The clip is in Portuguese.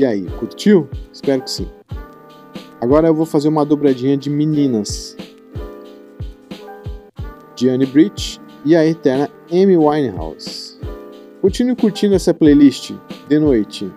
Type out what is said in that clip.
E aí, curtiu? Espero que sim. Agora eu vou fazer uma dobradinha de meninas. Diane Bridge e a eterna Amy Winehouse. Continue curtindo essa playlist de noite.